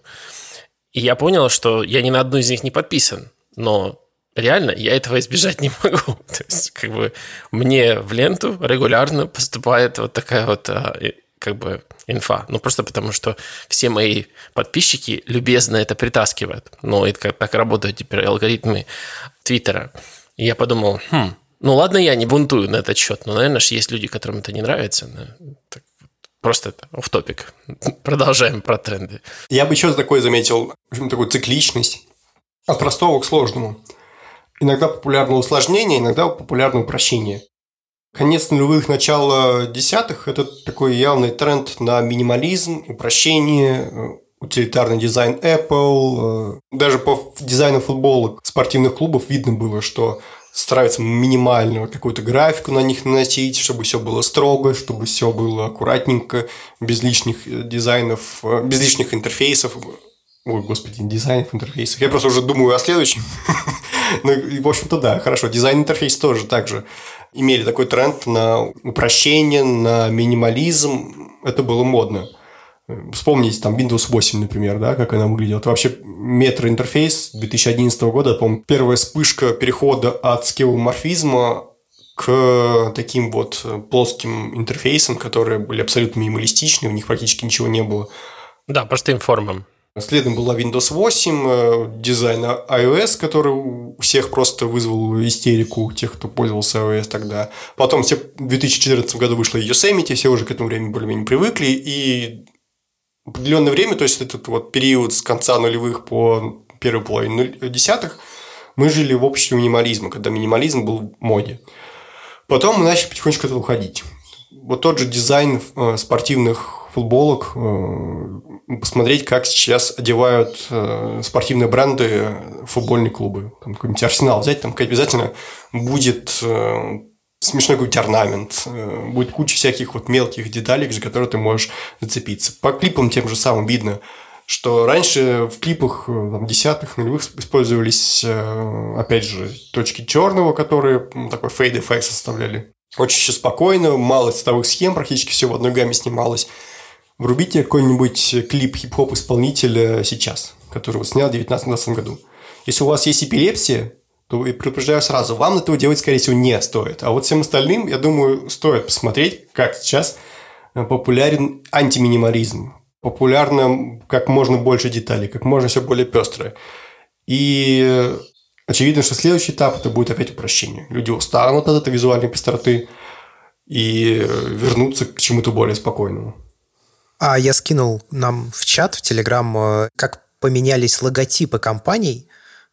И я понял, что я ни на одну из них не подписан, но реально я этого избежать не могу. То есть, как бы, мне в ленту регулярно поступает вот такая вот а, как бы инфа. Ну, просто потому что все мои подписчики любезно это притаскивают. Ну, это как так работают теперь алгоритмы Твиттера. И я подумал, хм, ну ладно, я не бунтую на этот счет, но, наверное, есть люди, которым это не нравится. Так, Просто это в топик. Продолжаем про тренды. Я бы еще такой заметил, такую цикличность. От простого к сложному. Иногда популярно усложнение, иногда популярно упрощение. Конец нулевых, начало десятых – это такой явный тренд на минимализм, упрощение, утилитарный дизайн Apple. Даже по дизайну футболок спортивных клубов видно было, что стараются минимальную какую-то графику на них наносить, чтобы все было строго, чтобы все было аккуратненько, без лишних э, дизайнов, э, без лишних интерфейсов. Ой, господи, дизайн интерфейсов. Я просто уже думаю о следующем. ну, и, в общем-то, да, хорошо. Дизайн интерфейс тоже также имели такой тренд на упрощение, на минимализм. Это было модно. Вспомните там Windows 8, например, да, как она выглядела. Это вообще метроинтерфейс 2011 года, по первая вспышка перехода от скеоморфизма к таким вот плоским интерфейсам, которые были абсолютно минималистичны, в них практически ничего не было. Да, простым формам. Следом была Windows 8, э, дизайн iOS, который у всех просто вызвал истерику, тех, кто пользовался iOS тогда. Потом в 2014 году вышла Yosemite, все уже к этому времени более-менее привыкли, и определенное время, то есть этот вот период с конца нулевых по первую половину десятых, мы жили в обществе минимализма, когда минимализм был в моде. Потом мы начали потихонечку от этого уходить. Вот тот же дизайн э, спортивных футболок, э, посмотреть, как сейчас одевают э, спортивные бренды футбольные клубы. Там какой-нибудь Арсенал взять, там обязательно будет смешной какой-то орнамент, будет куча всяких вот мелких деталей, за которые ты можешь зацепиться. По клипам тем же самым видно, что раньше в клипах там, десятых, нулевых использовались, опять же, точки черного, которые такой фейд эффект составляли. Очень спокойно, мало цветовых схем, практически все в одной гамме снималось. Врубите какой-нибудь клип хип-хоп исполнителя сейчас, который вот снял в 2019 году. Если у вас есть эпилепсия, то предупреждаю сразу, вам этого делать, скорее всего, не стоит. А вот всем остальным, я думаю, стоит посмотреть, как сейчас популярен антиминимализм. Популярно как можно больше деталей, как можно все более пестрое. И Очевидно, что следующий этап это будет опять упрощение. Люди устанут от этой визуальной пестроты и вернутся к чему-то более спокойному. А я скинул нам в чат, в Телеграм, э, как поменялись логотипы компаний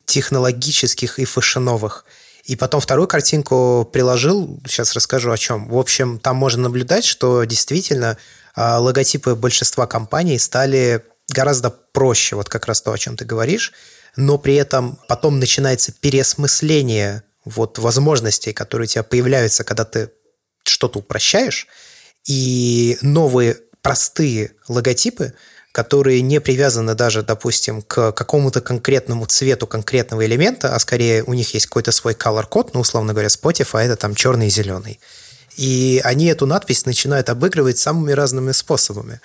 технологических и фэшеновых. И потом вторую картинку приложил, сейчас расскажу о чем. В общем, там можно наблюдать, что действительно э, логотипы большинства компаний стали гораздо проще, вот как раз то, о чем ты говоришь но при этом потом начинается переосмысление вот возможностей, которые у тебя появляются, когда ты что-то упрощаешь, и новые простые логотипы, которые не привязаны даже, допустим, к какому-то конкретному цвету конкретного элемента, а скорее у них есть какой-то свой color-код, ну, условно говоря, Spotify, это там черный и зеленый. И они эту надпись начинают обыгрывать самыми разными способами.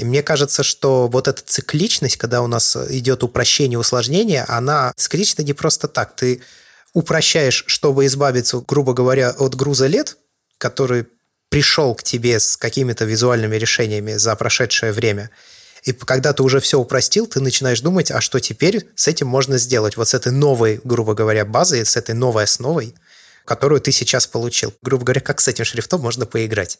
И мне кажется, что вот эта цикличность, когда у нас идет упрощение, усложнение, она циклична не просто так. Ты упрощаешь, чтобы избавиться, грубо говоря, от груза лет, который пришел к тебе с какими-то визуальными решениями за прошедшее время. И когда ты уже все упростил, ты начинаешь думать, а что теперь с этим можно сделать? Вот с этой новой, грубо говоря, базой, с этой новой основой, которую ты сейчас получил. Грубо говоря, как с этим шрифтом можно поиграть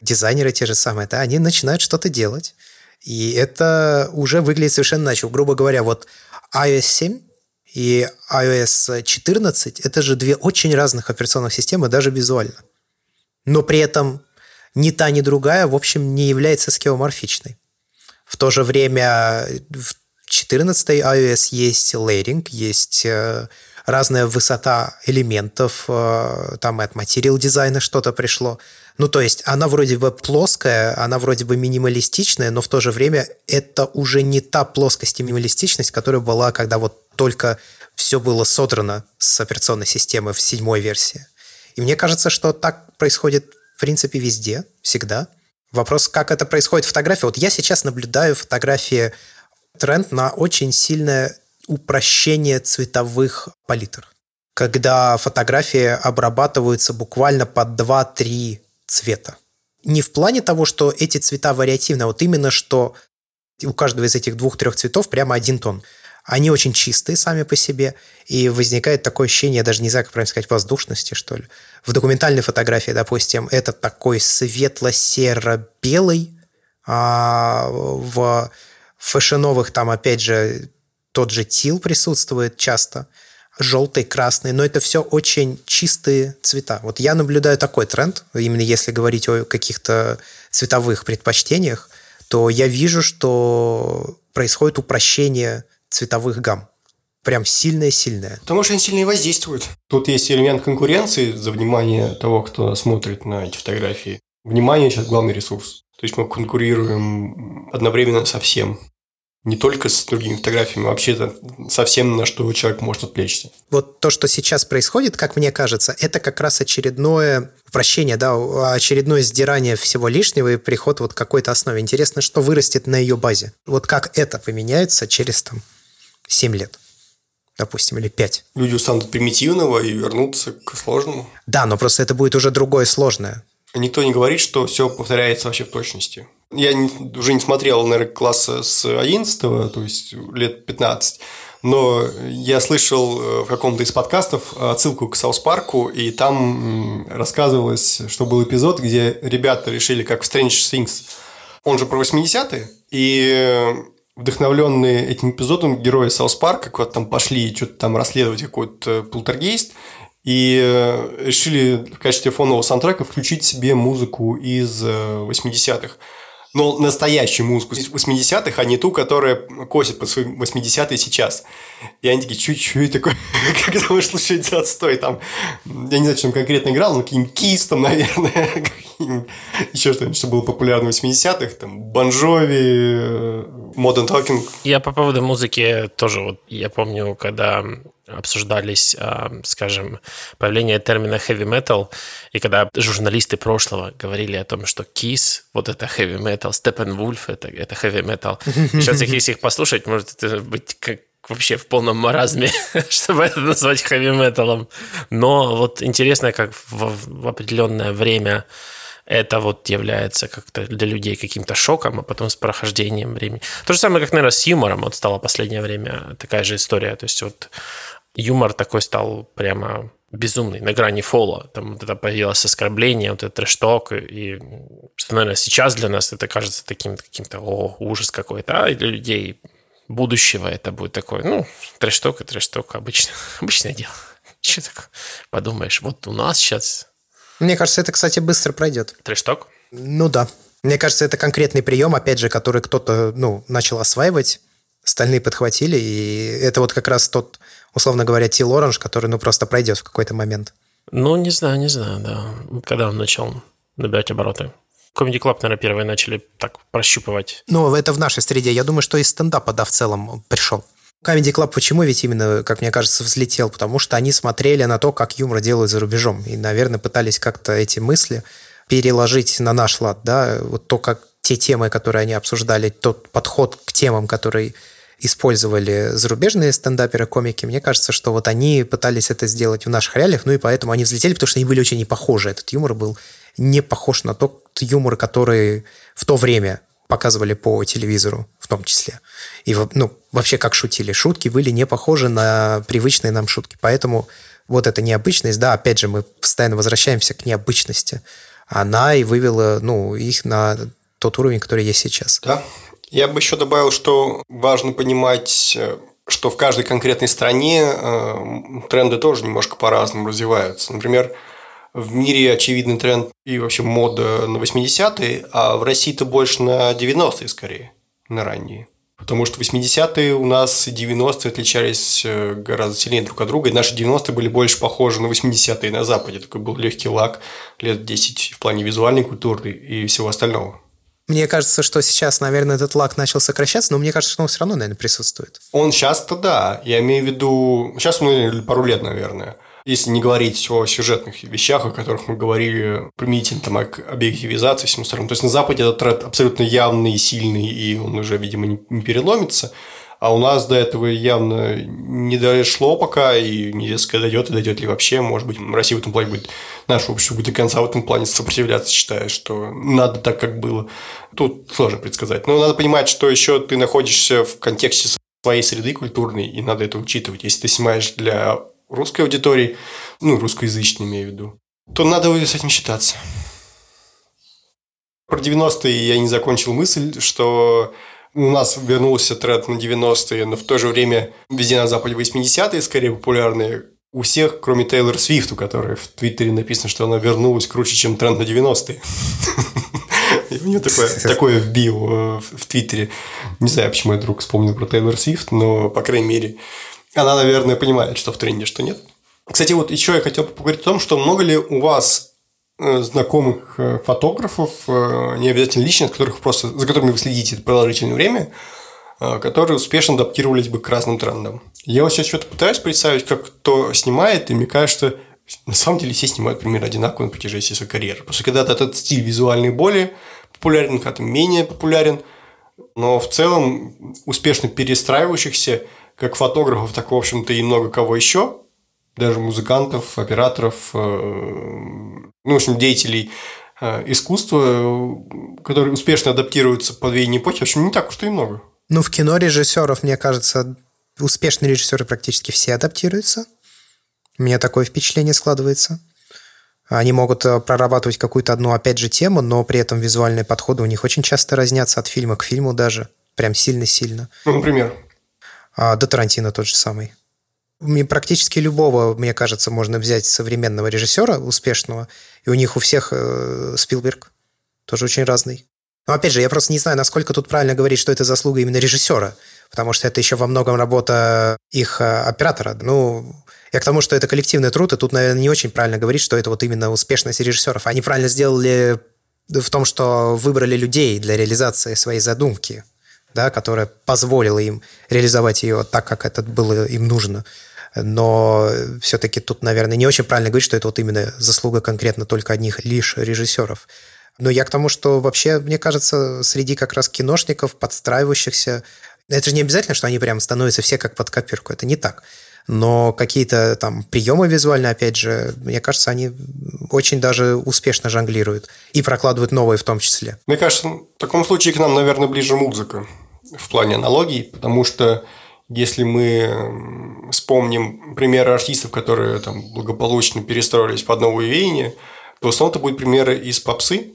дизайнеры те же самые, да, они начинают что-то делать. И это уже выглядит совершенно иначе. Грубо говоря, вот iOS 7 и iOS 14 – это же две очень разных операционных системы, даже визуально. Но при этом ни та, ни другая, в общем, не является скеоморфичной. В то же время в 14 iOS есть лейринг, есть э, разная высота элементов, э, там и от материал дизайна что-то пришло. Ну, то есть она вроде бы плоская, она вроде бы минималистичная, но в то же время это уже не та плоскость и минималистичность, которая была, когда вот только все было содрано с операционной системы в седьмой версии. И мне кажется, что так происходит в принципе везде, всегда. Вопрос, как это происходит в фотографии. Вот я сейчас наблюдаю фотографии тренд на очень сильное упрощение цветовых палитр. Когда фотографии обрабатываются буквально по 2-3 цвета. Не в плане того, что эти цвета вариативны, а вот именно, что у каждого из этих двух-трех цветов прямо один тон. Они очень чистые сами по себе, и возникает такое ощущение, я даже не знаю, как правильно сказать, воздушности, что ли. В документальной фотографии, допустим, это такой светло-серо-белый, а в фэшеновых там, опять же, тот же тил присутствует часто – желтый, красный, но это все очень чистые цвета. Вот я наблюдаю такой тренд, именно если говорить о каких-то цветовых предпочтениях, то я вижу, что происходит упрощение цветовых гамм. Прям сильное-сильное. Потому что они сильно воздействуют. Тут есть элемент конкуренции за внимание того, кто смотрит на эти фотографии. Внимание сейчас главный ресурс. То есть мы конкурируем одновременно со всем не только с другими фотографиями, а вообще совсем на что человек может отвлечься. Вот то, что сейчас происходит, как мне кажется, это как раз очередное упрощение, да, очередное сдирание всего лишнего и приход вот к какой-то основе. Интересно, что вырастет на ее базе. Вот как это поменяется через там 7 лет допустим, или 5. Люди устанут от примитивного и вернутся к сложному. Да, но просто это будет уже другое сложное. Никто не говорит, что все повторяется вообще в точности. Я уже не смотрел, наверное, класса с 11 то есть лет 15. Но я слышал э, в каком-то из подкастов отсылку к South Park у, и там рассказывалось, что был эпизод, где ребята решили, как в Strange Things, он же про 80-е, И вдохновленные этим эпизодом герои South Park а куда-то там пошли что-то там расследовать какой-то полтергейст и э, решили в качестве фонового саундтрека включить себе музыку из 80-х. Э, но настоящую музыку из 80-х, а не ту, которая косит по своим 80-е сейчас. И они такие, чуть-чуть такой, как думаешь, слушай, это отстой, там, я не знаю, что он конкретно играл, но каким кис там, наверное, еще что-нибудь, что было популярно в 80-х, там, Бонжови, Modern Talking. Я по поводу музыки тоже, вот, я помню, когда обсуждались, а, скажем, появление термина heavy metal, и когда журналисты прошлого говорили о том, что Kiss, вот это heavy metal, Steppenwolf, это, это heavy metal. Сейчас, если их послушать, может это быть как вообще в полном маразме, чтобы это назвать хэви-металом. Но вот интересно, как в, в определенное время это вот является как-то для людей каким-то шоком, а потом с прохождением времени. То же самое, как, наверное, с юмором вот стало последнее время такая же история. То есть вот юмор такой стал прямо безумный, на грани фола. Там вот это появилось оскорбление, вот этот трэш-ток, и что, наверное, сейчас для нас это кажется таким каким-то, о, ужас какой-то, а для людей будущего это будет такой, ну, трэш-ток и трэш-ток, обычно, обычное дело. Что так подумаешь, вот у нас сейчас... Мне кажется, это, кстати, быстро пройдет. Трэш-ток? Ну да. Мне кажется, это конкретный прием, опять же, который кто-то ну, начал осваивать, остальные подхватили, и это вот как раз тот условно говоря, Тил Оранж, который, ну, просто пройдет в какой-то момент? Ну, не знаю, не знаю, да. Когда он начал набирать обороты? Comedy Club, наверное, первые начали так прощупывать. Ну, это в нашей среде. Я думаю, что из стендапа, да, в целом пришел. Comedy Club почему ведь именно, как мне кажется, взлетел? Потому что они смотрели на то, как юмор делают за рубежом. И, наверное, пытались как-то эти мысли переложить на наш лад, да, вот то, как те темы, которые они обсуждали, тот подход к темам, который использовали зарубежные стендаперы, комики, мне кажется, что вот они пытались это сделать в наших реалиях, ну и поэтому они взлетели, потому что они были очень не похожи. Этот юмор был не похож на тот юмор, который в то время показывали по телевизору в том числе. И ну, вообще как шутили. Шутки были не похожи на привычные нам шутки. Поэтому вот эта необычность, да, опять же, мы постоянно возвращаемся к необычности. Она и вывела ну, их на тот уровень, который есть сейчас. Да, я бы еще добавил, что важно понимать, э, что в каждой конкретной стране э, тренды тоже немножко по-разному развиваются. Например, в мире очевидный тренд и вообще мода на 80-е, а в России-то больше на 90-е скорее, на ранние. Потому что 80-е у нас и 90-е отличались э, гораздо сильнее друг от друга, и наши 90-е были больше похожи на 80-е на Западе. Такой был легкий лак лет 10 в плане визуальной культуры и всего остального. Мне кажется, что сейчас, наверное, этот лак начал сокращаться, но мне кажется, что он все равно, наверное, присутствует. Он сейчас-то да. Я имею в виду... Сейчас мы пару лет, наверное. Если не говорить о сюжетных вещах, о которых мы говорили применительно там, к объективизации всему остальному. То есть, на Западе этот тренд абсолютно явный, сильный, и он уже, видимо, не переломится. А у нас до этого явно не дошло пока, и неизвестно, когда дойдет, и дойдет ли вообще. Может быть, Россия в этом плане будет, наше общество будет до конца в этом плане сопротивляться, считая, что надо так, как было. Тут сложно предсказать. Но надо понимать, что еще ты находишься в контексте своей среды культурной, и надо это учитывать. Если ты снимаешь для русской аудитории, ну, русскоязычной имею в виду, то надо с этим считаться. Про 90-е я не закончил мысль, что у нас вернулся тренд на 90-е, но в то же время везде на Западе 80-е скорее популярные. У всех, кроме Тейлор Свифт, у которой в Твиттере написано, что она вернулась круче, чем тренд на 90-е. У нее такое, такое в био э, в Твиттере. Не знаю, почему я вдруг вспомнил про Тейлор Свифт, но, по крайней мере, она, наверное, понимает, что в тренде, что нет. Кстати, вот еще я хотел поговорить о том, что много ли у вас знакомых э, фотографов, э, не обязательно личных, которых просто, за которыми вы следите продолжительное время, которые успешно адаптировались бы к разным трендам. Я вот сейчас что-то пытаюсь представить, как кто снимает, и мне кажется, на самом деле все снимают примерно одинаково на протяжении своей карьеры. Просто когда-то этот стиль визуальный более популярен, когда-то менее популярен, но в целом успешно перестраивающихся как фотографов, так, в общем-то, и много кого еще, даже музыкантов, операторов, ну, в общем, деятелей э, искусства, которые успешно адаптируются под веяние эпохи, в общем, не так уж и много. Ну, в кино режиссеров, мне кажется, успешные режиссеры практически все адаптируются. У меня такое впечатление складывается. Они могут э, прорабатывать какую-то одну, опять же, тему, но при этом визуальные подходы у них очень часто разнятся от фильма к фильму даже. Прям сильно-сильно. Ну, например? А, до Тарантино тот же самый. Практически любого, мне кажется, можно взять современного режиссера успешного, и у них у всех э, Спилберг тоже очень разный. Но опять же, я просто не знаю, насколько тут правильно говорить, что это заслуга именно режиссера, потому что это еще во многом работа их э, оператора. Ну, я к тому, что это коллективный труд, и тут, наверное, не очень правильно говорить, что это вот именно успешность режиссеров. Они правильно сделали в том, что выбрали людей для реализации своей задумки, да, которая позволила им реализовать ее так, как это было им нужно. Но все-таки тут, наверное, не очень правильно говорить, что это вот именно заслуга конкретно только одних лишь режиссеров. Но я к тому, что вообще, мне кажется, среди как раз киношников, подстраивающихся, это же не обязательно, что они прям становятся все как под копирку. Это не так. Но какие-то там приемы визуальные, опять же, мне кажется, они очень даже успешно жонглируют. И прокладывают новые в том числе. Мне кажется, в таком случае к нам, наверное, ближе музыка в плане аналогий, потому что если мы вспомним примеры артистов, которые там благополучно перестроились под новые веяния, то в основном это будут примеры из попсы,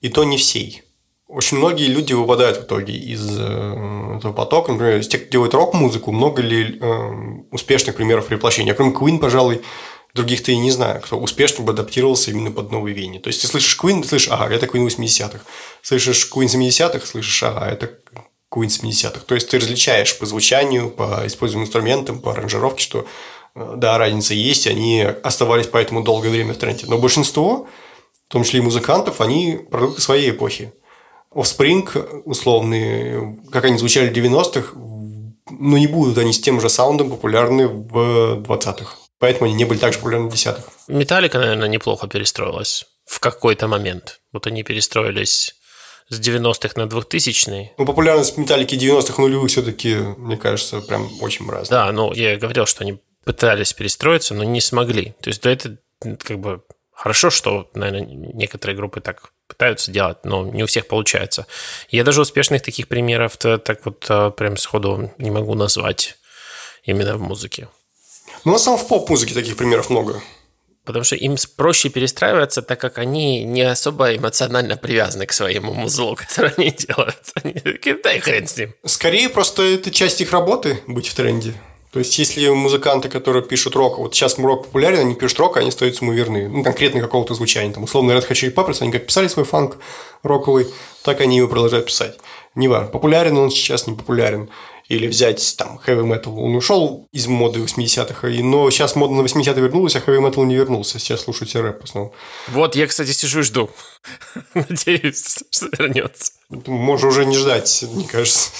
и то не всей. Очень многие люди выпадают в итоге из э, этого потока. Например, из тех, кто делает рок-музыку, много ли э, успешных примеров переплощения. Кроме Queen, пожалуй, других-то и не знаю, кто успешно бы адаптировался именно под новые веяния. То есть, ты слышишь Queen, ты слышишь, ага, это Queen 80-х. Слышишь Queen 70-х, слышишь, ага, это Queen 70-х. То есть, ты различаешь по звучанию, по использованным инструментам, по аранжировке, что да, разница есть, они оставались поэтому долгое время в тренде. Но большинство в том числе и музыкантов, они продукты своей эпохи. Offspring, условные, как они звучали в 90-х, ну, не будут они с тем же саундом популярны в 20-х. Поэтому они не были так же популярны в 10-х. Металлика, наверное, неплохо перестроилась в какой-то момент. Вот они перестроились с 90-х на 2000-е. Ну, популярность металлики 90-х нулевых все-таки, мне кажется, прям очень разная. Да, ну, я говорил, что они пытались перестроиться, но не смогли. То есть, да, это как бы Хорошо, что, наверное, некоторые группы так пытаются делать, но не у всех получается. Я даже успешных таких примеров -то, так вот а, прям сходу не могу назвать именно в музыке. Ну, на самом в поп-музыке таких примеров много. Потому что им проще перестраиваться, так как они не особо эмоционально привязаны к своему музлу, который они делают. Они такие, дай хрен с ним. Скорее, просто это часть их работы быть в тренде. То есть, если музыканты, которые пишут рок, вот сейчас рок популярен, они пишут рок, они остаются ему верны. Ну, конкретно какого-то звучания. Там, условно, Red Hot Chili Peppers, они как писали свой фанк роковый, так они его продолжают писать. Не важно, популярен он сейчас, не популярен. Или взять там heavy metal. Он ушел из моды 80-х, но сейчас мода на 80-е вернулась, а heavy metal не вернулся. Сейчас слушайте рэп в основном. Вот, я, кстати, сижу и жду. Надеюсь, что вернется. Можно уже не ждать, мне кажется.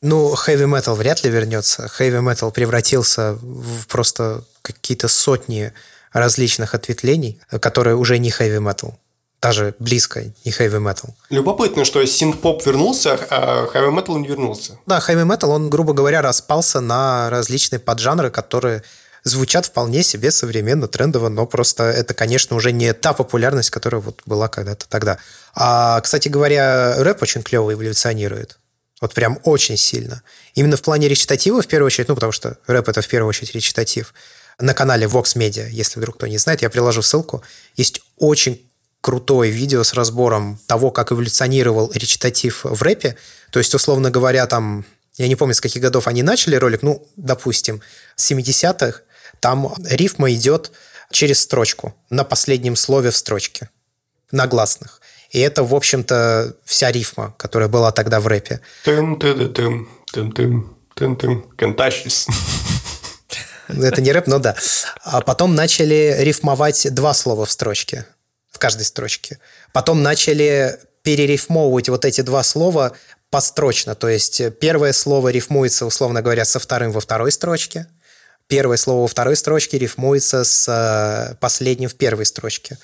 Ну, heavy metal вряд ли вернется. Heavy metal превратился в просто какие-то сотни различных ответвлений, которые уже не heavy metal. Даже близко не heavy metal. Любопытно, что синт-поп вернулся, а heavy metal не вернулся. Да, heavy metal, он, грубо говоря, распался на различные поджанры, которые звучат вполне себе современно, трендово, но просто это, конечно, уже не та популярность, которая вот была когда-то тогда. А, кстати говоря, рэп очень клево эволюционирует. Вот прям очень сильно. Именно в плане речитатива, в первую очередь, ну, потому что рэп – это в первую очередь речитатив. На канале Vox Media, если вдруг кто не знает, я приложу ссылку. Есть очень крутое видео с разбором того, как эволюционировал речитатив в рэпе. То есть, условно говоря, там, я не помню, с каких годов они начали ролик, ну, допустим, с 70-х, там рифма идет через строчку, на последнем слове в строчке, на гласных. И это, в общем-то, вся рифма, которая была тогда в рэпе. Тым -ты -тым, тым -тым, тым -тым, Кенташис. Это не рэп, но да. А потом начали рифмовать два слова в строчке, в каждой строчке. Потом начали перерифмовывать вот эти два слова построчно. То есть первое слово рифмуется, условно говоря, со вторым во второй строчке. Первое слово во второй строчке рифмуется с э, последним в первой строчке.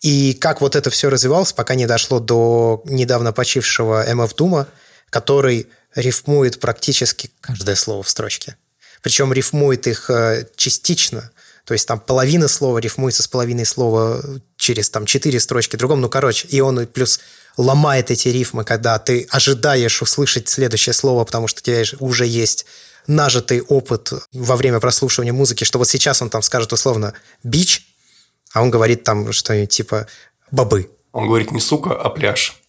И как вот это все развивалось, пока не дошло до недавно почившего МФ Дума, который рифмует практически каждое слово в строчке. Причем рифмует их э, частично. То есть там половина слова рифмуется с половиной слова через там четыре строчки другом. Ну, короче, и он плюс ломает эти рифмы, когда ты ожидаешь услышать следующее слово, потому что у тебя уже есть нажитый опыт во время прослушивания музыки, что вот сейчас он там скажет условно «бич», а он говорит там что-нибудь типа «бобы». Он говорит не сука, а пляж.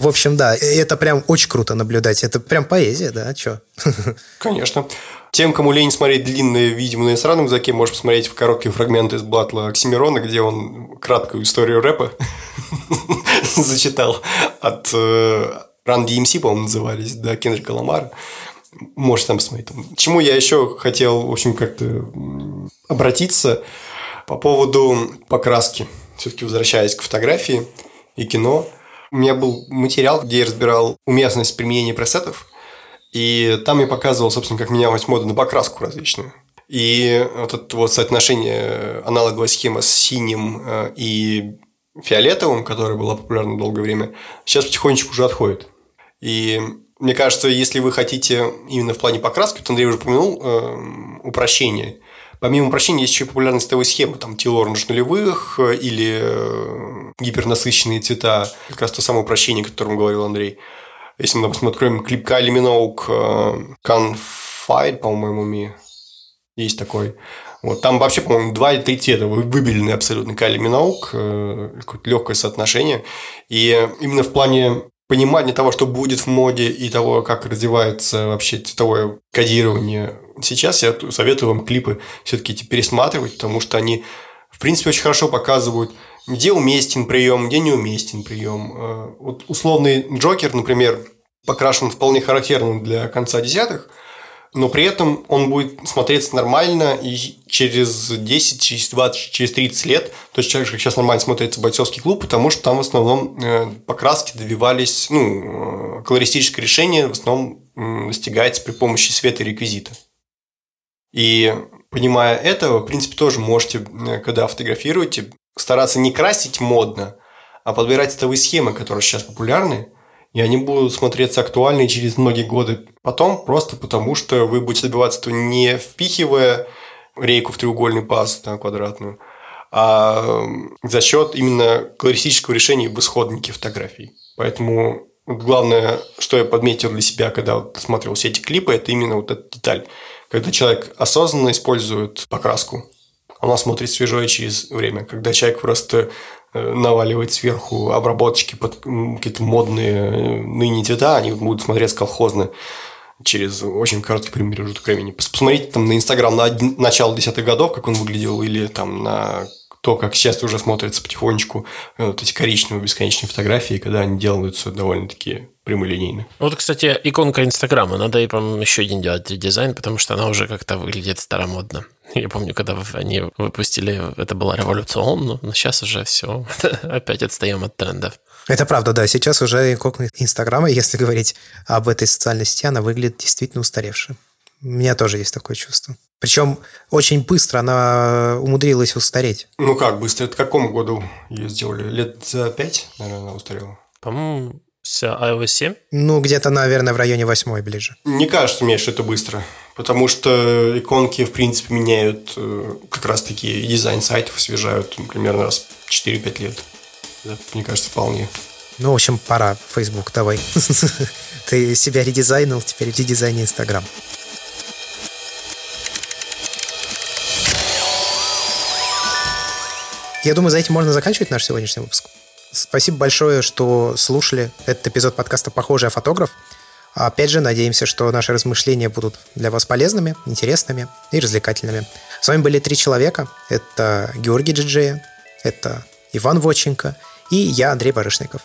В общем, да, это прям очень круто наблюдать. Это прям поэзия, да, что? Конечно. Тем, кому лень смотреть длинные видео на иностранном языке, можешь посмотреть в короткие фрагменты из Блатла Оксимирона, где он краткую историю рэпа зачитал от э, Run DMC, по-моему, назывались, да, Кендрика Ламара. Можешь там посмотреть. Чему я еще хотел, в общем, как-то обратиться по поводу покраски. Все-таки возвращаясь к фотографии и кино – у меня был материал, где я разбирал уместность применения пресетов, и там я показывал, собственно, как менялась мода на покраску различную. И вот это вот соотношение аналоговой схемы с синим э, и фиолетовым, которая была популярна долгое время, сейчас потихонечку уже отходит. И мне кажется, если вы хотите именно в плане покраски, то Андрей уже упомянул э, упрощение – Помимо упрощения, есть еще популярность того схемы, там, T-Orange нулевых э, или э, гипернасыщенные цвета, как раз то самое упрощение, о котором говорил Андрей. Если мы, допустим, откроем клип Кайли Миноук Confide, по-моему, ми есть такой. Вот, там вообще, по-моему, два или три цвета выбелены абсолютно Кайли Миноук, э, какое-то легкое соотношение. И именно в плане понимание того, что будет в моде и того, как развивается вообще цветовое кодирование. Сейчас я советую вам клипы все-таки пересматривать, потому что они, в принципе, очень хорошо показывают, где уместен прием, где неуместен прием. Э, вот условный Джокер, например, покрашен вполне характерным для конца десятых – но при этом он будет смотреться нормально и через 10, через 20, через 30 лет, точно так же, как сейчас нормально смотрится бойцовский клуб, потому что там в основном э, покраски добивались, ну, э, колористическое решение в основном достигается при помощи света и реквизита. И понимая это, в принципе, тоже можете, когда фотографируете, стараться не красить модно, а подбирать цветовые схемы, которые сейчас популярны – и они будут смотреться актуальны через многие годы потом, просто потому что вы будете добиваться этого не впихивая рейку в треугольный паз там, квадратную, а за счет именно колористического решения в исходнике фотографий. Поэтому главное, что я подметил для себя, когда вот смотрел все эти клипы, это именно вот эта деталь. Когда человек осознанно использует покраску, она смотрит свежо через время. Когда человек просто Э, наваливать сверху обработочки под какие-то модные э, ныне цвета, они будут смотреться колхозно через очень короткий промежуток времени. Посмотрите там на Инстаграм на начало десятых годов, как он выглядел, или там на то, как сейчас уже смотрится потихонечку э, вот эти коричневые бесконечные фотографии, когда они делаются довольно-таки прямолинейно. Вот, кстати, иконка Инстаграма. Надо и, по-моему, еще один делать редизайн, потому что она уже как-то выглядит старомодно. Я помню, когда они выпустили, это было революционно, но сейчас уже все, опять отстаем от трендов. Это правда, да. Сейчас уже иконка Инстаграма, если говорить об этой социальной сети, она выглядит действительно устаревшей. У меня тоже есть такое чувство. Причем очень быстро она умудрилась устареть. Ну как быстро? Это в каком году ее сделали? Лет за пять, наверное, она устарела? По-моему, с iOS 7? Ну, где-то, наверное, в районе восьмой ближе. Не кажется мне, что это быстро. Потому что иконки, в принципе, меняют э, как раз-таки дизайн сайтов, освежают примерно раз 4-5 лет. Это, мне кажется, вполне. Ну, в общем, пора, Facebook, давай. Ты себя редизайнил, теперь редизайни Инстаграм. Я думаю, за этим можно заканчивать наш сегодняшний выпуск. Спасибо большое, что слушали этот эпизод подкаста «Похожий фотограф». Опять же, надеемся, что наши размышления будут для вас полезными, интересными и развлекательными. С вами были три человека. Это Георгий Джиджея, это Иван Воченко и я, Андрей Барышников.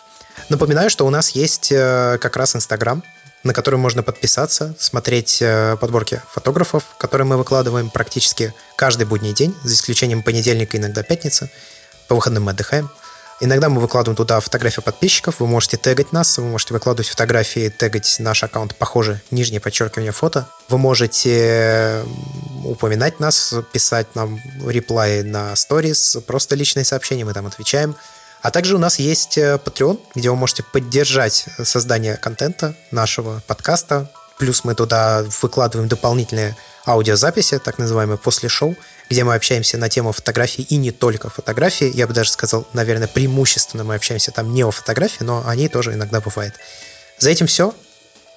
Напоминаю, что у нас есть э, как раз Инстаграм, на который можно подписаться, смотреть э, подборки фотографов, которые мы выкладываем практически каждый будний день, за исключением понедельника, иногда пятницы. По выходным мы отдыхаем. Иногда мы выкладываем туда фотографии подписчиков, вы можете тегать нас, вы можете выкладывать фотографии, тегать наш аккаунт похоже, нижнее подчеркивание фото. Вы можете упоминать нас, писать нам реплай на сторис, просто личные сообщения, мы там отвечаем. А также у нас есть э, Patreon, где вы можете поддержать создание контента нашего подкаста. Плюс мы туда выкладываем дополнительные аудиозаписи, так называемые после шоу, где мы общаемся на тему фотографии и не только фотографии. Я бы даже сказал, наверное, преимущественно мы общаемся там не о фотографии, но они тоже иногда бывают. За этим все.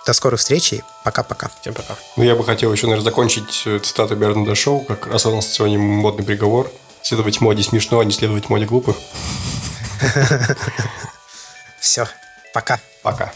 До скорых встреч и пока-пока. Всем пока. Ну, я бы хотел еще, наверное, закончить э, цитату Бернарда Шоу, как раз у нас сегодня модный приговор. Следовать моде смешно, а не следовать моде глупых. Все, пока. Пока.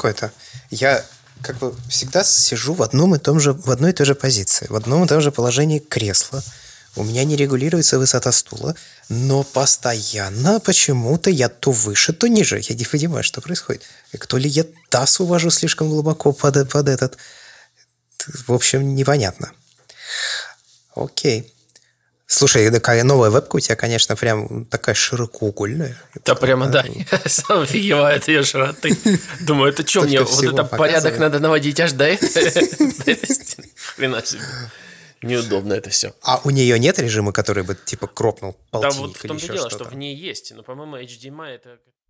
Такое-то? Я как бы всегда сижу в одном и том же, в одной и той же позиции, в одном и том же положении кресла. У меня не регулируется высота стула, но постоянно почему-то я то выше, то ниже. Я не понимаю, что происходит. И то ли я таз увожу слишком глубоко под, под этот... В общем, непонятно. Окей. Слушай, такая новая вебка у тебя, конечно, прям такая широкоугольная. Да прямо, да. Я сам офигеваю от ее широты. Думаю, это что, мне вот это порядок надо наводить аж до? Хрена себе. Неудобно это все. А у нее нет режима, который бы типа кропнул Да полтинник вот в том-то дело, что в ней есть, но, по-моему, HDMI это